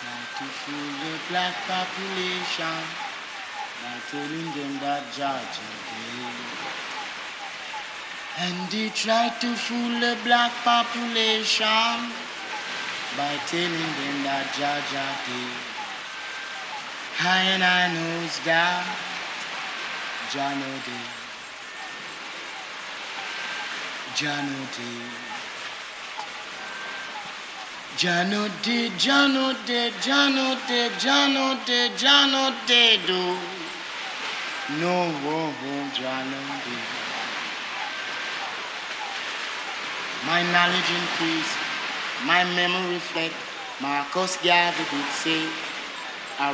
Try to fool the black population by telling them that Jah Jah dead. And they try to fool the black population by telling them that Jah Jah dead. I and I knows that Jah no dead. Jah no dead. Jah no dead, Jah no dead, Jah no dead, Jah no oh. Oh, oh, Jah. My knowledge increase, my memory reflect. Marcus Garvey did say, a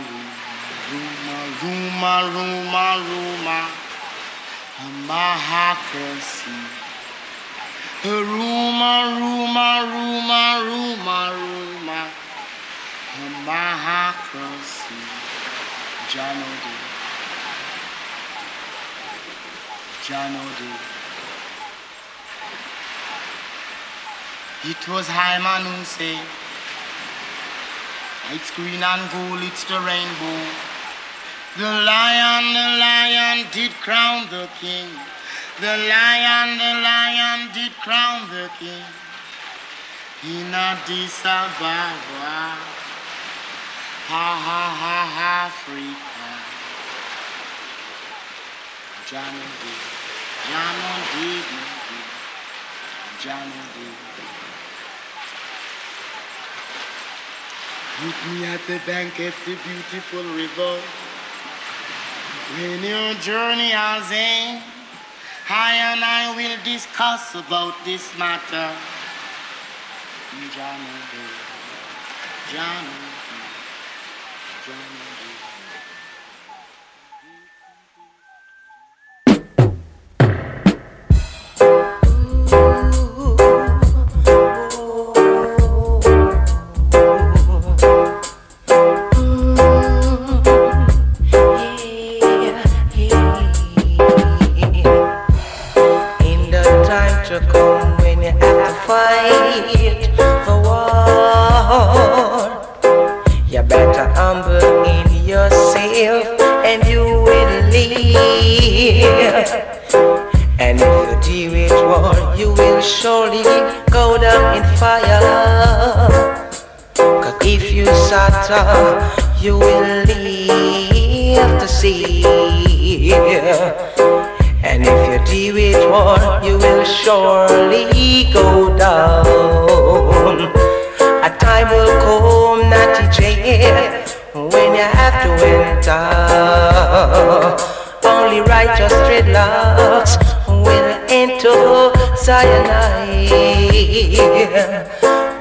rumor, rumor, rumor, rumor, a mahacracy. It was Hyman who said, it's green and gold, it's the rainbow. The lion, the lion did crown the king. The lion, the lion did crown the king. In Addis Ababa, ha ha ha ha, Africa. Jano did, Jano did, Jano did. Meet me at the bank of the beautiful river. When your journey has end, I and I will discuss about this matter. Johnny, Johnny, Johnny. Go down in fire. Cause if you suffer, you will live to see. And if you deal with war, you will surely go down. A time will come, not jail, when you have to enter. Only righteous dreadlocks will enter Zion.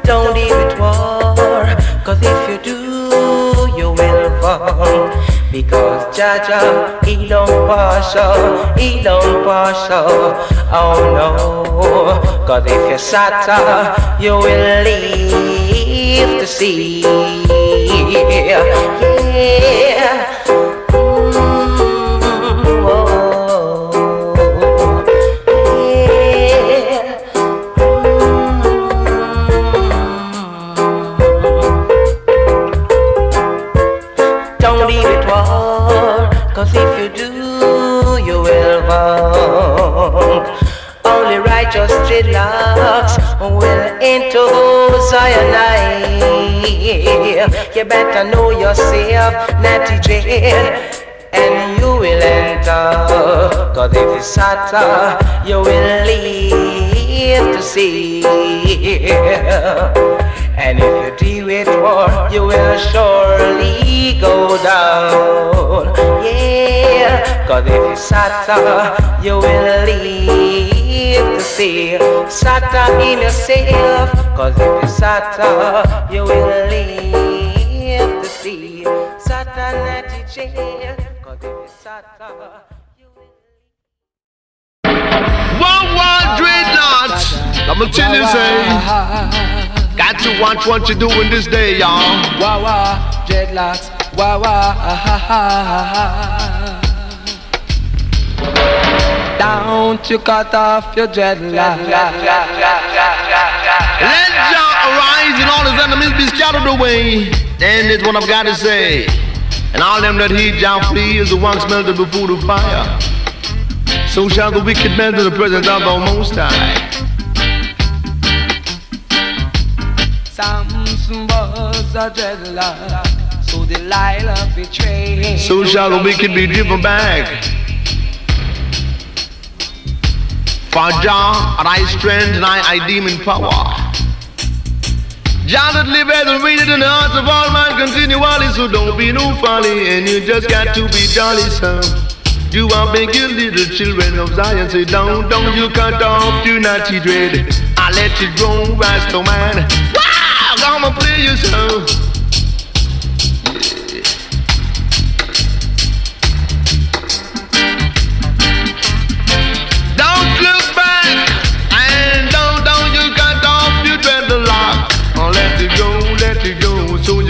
Don't with war, cause if you do, you will fall. Because Jah Jah, he don't partial, he don't partial. Oh no, cause if you suffer, you will live to see. Yeah. You better know yourself, natty jail, and you will enter. Cause if you suffer, you will live to see. And if you do it war, you will surely go down. Yeah, cause if you suffer, you will live to see. Suffer in yourself, cause if you suffer, you will live jail, cause if you suffer, you will One one dreadnoughts. I'ma tell you say. Got to watch what you're doing this day, y'all. Wah wah, dreadlocks, wah wah, ah, ha, ha, ha. Don't you cut off your dreadlocks. Let Jah arise and all his enemies be scattered away. And it's what I've got to say. And all them that heed shall flee is the ones melted before the fire. So shall the wicked melt in the presence of the Most High. Samson was a dreadlock, so Delilah betrayed. So shall the wicked be driven back. For Jah, thy strength and thy I demon power. Jah that liveth and readeth in the hearts of all men continually, so don't be no folly, and you just got to be jolly, son. Do I beg you, little children of Zion, say don't, don't you cut off, do not you dread. I let you grow, Rasta man. Wow, I'ma play you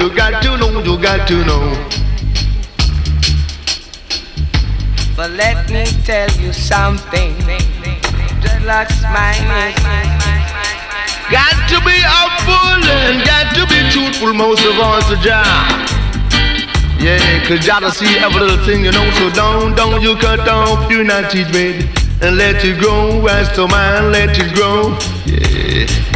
you got to know, you got to know. But let me tell you something. Dreadlocks mine is. Got to be humble and got to be truthful most of all to Jah. Yeah, cause to see every little thing you know, so don't, don't you cut off your natty dread and let it grow, rest of mine, let it grow. Yeah.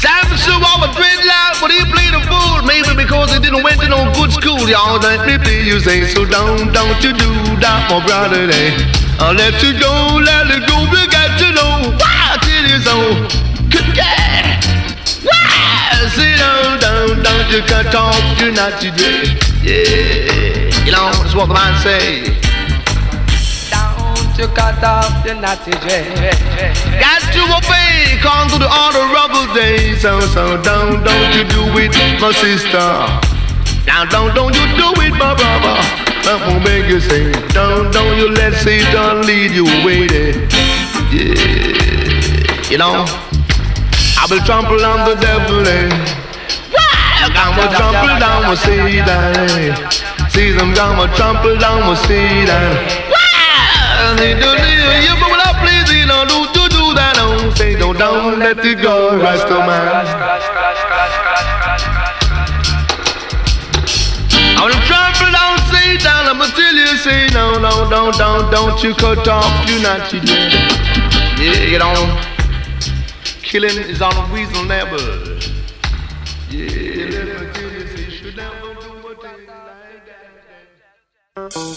Samson was a dreadlock, but he played a fool, maybe because he didn't went to no good school, y'all. Let me be you say, so don't, don't you do that, my brother, eh? I'll let you go, let it go, you got to know why you so good, yeah. Why? Sit down, down, don't you cut off your natty dread, yeah. You know, that's what the man say. You cut off natty dread. Got to obey, come to the order of the day. So, so don't, don't you do it, my sister. Now, don't, don't you do it, my brother. I'm gonna make you say, don't, don't you let Satan lead you away there. Yeah, you know, I will trample on the devil, eh. I'm gonna trample down with Satan. See them, I'm gonna trample down with Satan. Wow! They do you, but I know, do, do, do that, don't say, don't, don't let it go, Rasta man. I'm trample down Satan, I'ma tell you, say, no, no, don't, don't, don't you cut off, you not you dead. Yeah, you know, killing is unreasonable. Yeah, let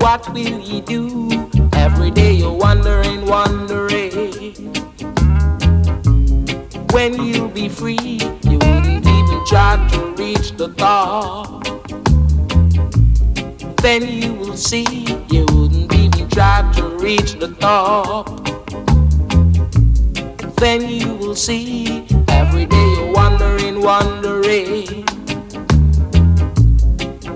what will you do? Every day you're wondering, wondering. When you'll be free, you wouldn't even try to reach the top. Then you will see, you wouldn't even try to reach the top. Then you will see, every day you're wondering, wondering.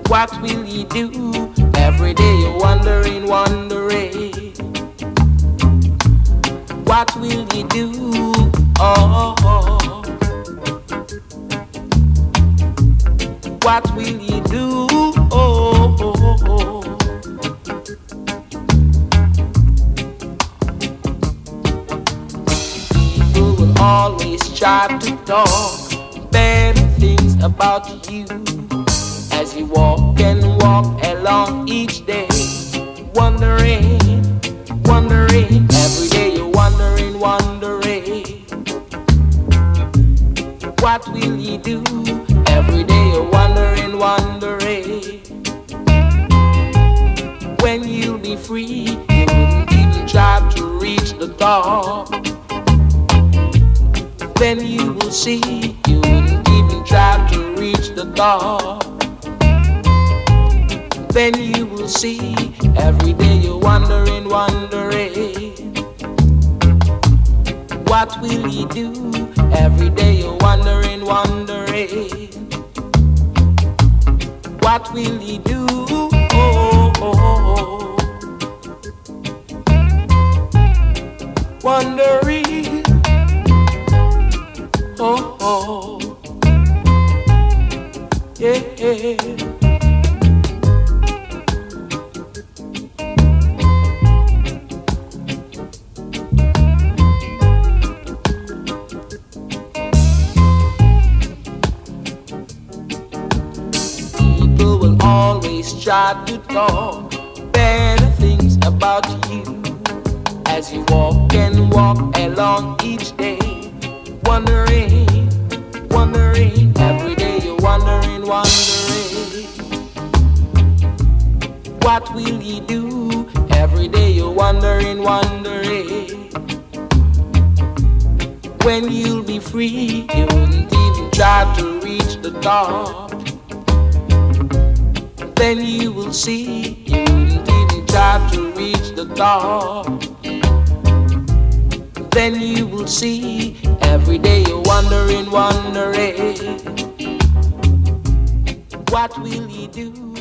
What will you do? Every day you're wondering, wondering, what will you do? Oh, oh. what will you do? Oh, oh, oh. People will always try to talk bad things about you as you walk and walk along each day, wondering, wondering. Every day you're wondering, wondering. What will you do? Every day you're wondering, wondering. When you'll be free, you wouldn't even try to reach the top. Then you will see, you wouldn't even try to reach the top. Then you will see, every day you're wondering, wondering. What will you do? Every day you're wondering, wondering. What will you do? Oh, oh, oh. Wondering. Then you will see, you even try to reach the top. Then you will see, every day you're wondering, wondering. What will you do?